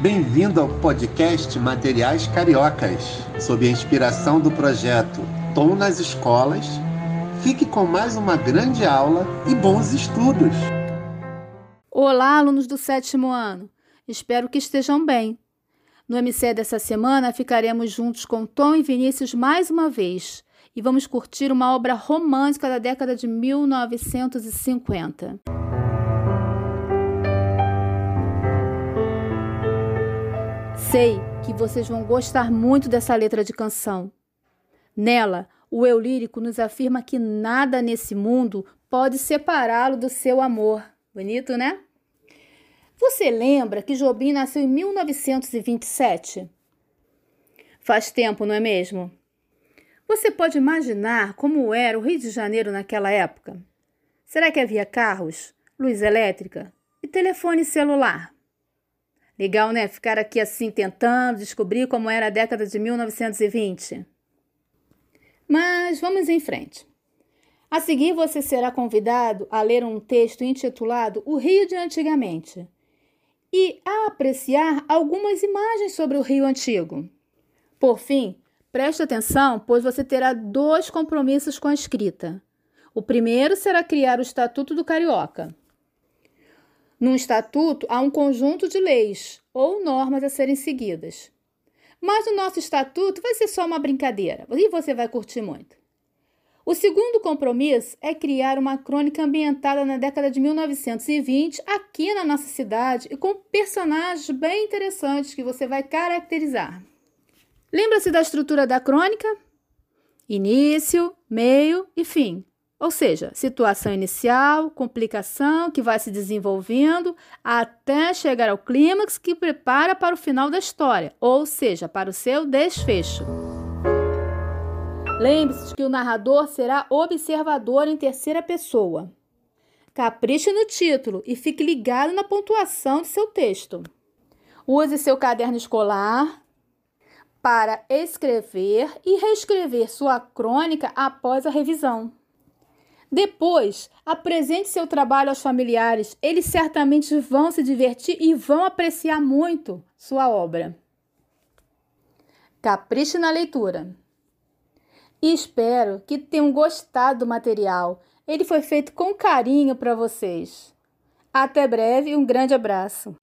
Bem-vindo ao podcast Materiais Cariocas, sob a inspiração do projeto Tom nas Escolas. Fique com mais uma grande aula e bons estudos! Olá, alunos do sétimo ano! Espero que estejam bem. No MC dessa semana ficaremos juntos com Tom e Vinícius mais uma vez e vamos curtir uma obra romântica da década de 1950. Sei que vocês vão gostar muito dessa letra de canção. Nela, o eu lírico nos afirma que nada nesse mundo pode separá-lo do seu amor. Bonito, né? Você lembra que Jobim nasceu em 1927? Faz tempo, não é mesmo? Você pode imaginar como era o Rio de Janeiro naquela época? Será que havia carros, luz elétrica e telefone celular? Legal, né? Ficar aqui assim tentando descobrir como era a década de 1920. Mas vamos em frente. A seguir, você será convidado a ler um texto intitulado O Rio de Antigamente e a apreciar algumas imagens sobre o Rio Antigo. Por fim, preste atenção, pois você terá dois compromissos com a escrita. O primeiro será criar o Estatuto do Carioca. Num estatuto há um conjunto de leis ou normas a serem seguidas. Mas o nosso estatuto vai ser só uma brincadeira e você vai curtir muito. O segundo compromisso é criar uma crônica ambientada na década de 1920 aqui na nossa cidade e com personagens bem interessantes que você vai caracterizar. Lembra-se da estrutura da crônica? Início, meio e fim. Ou seja, situação inicial, complicação que vai se desenvolvendo até chegar ao clímax que prepara para o final da história, ou seja, para o seu desfecho. Lembre-se que o narrador será observador em terceira pessoa. Capriche no título e fique ligado na pontuação de seu texto. Use seu caderno escolar para escrever e reescrever sua crônica após a revisão. Depois, apresente seu trabalho aos familiares. Eles certamente vão se divertir e vão apreciar muito sua obra. Capriche na leitura. Espero que tenham gostado do material. Ele foi feito com carinho para vocês. Até breve e um grande abraço.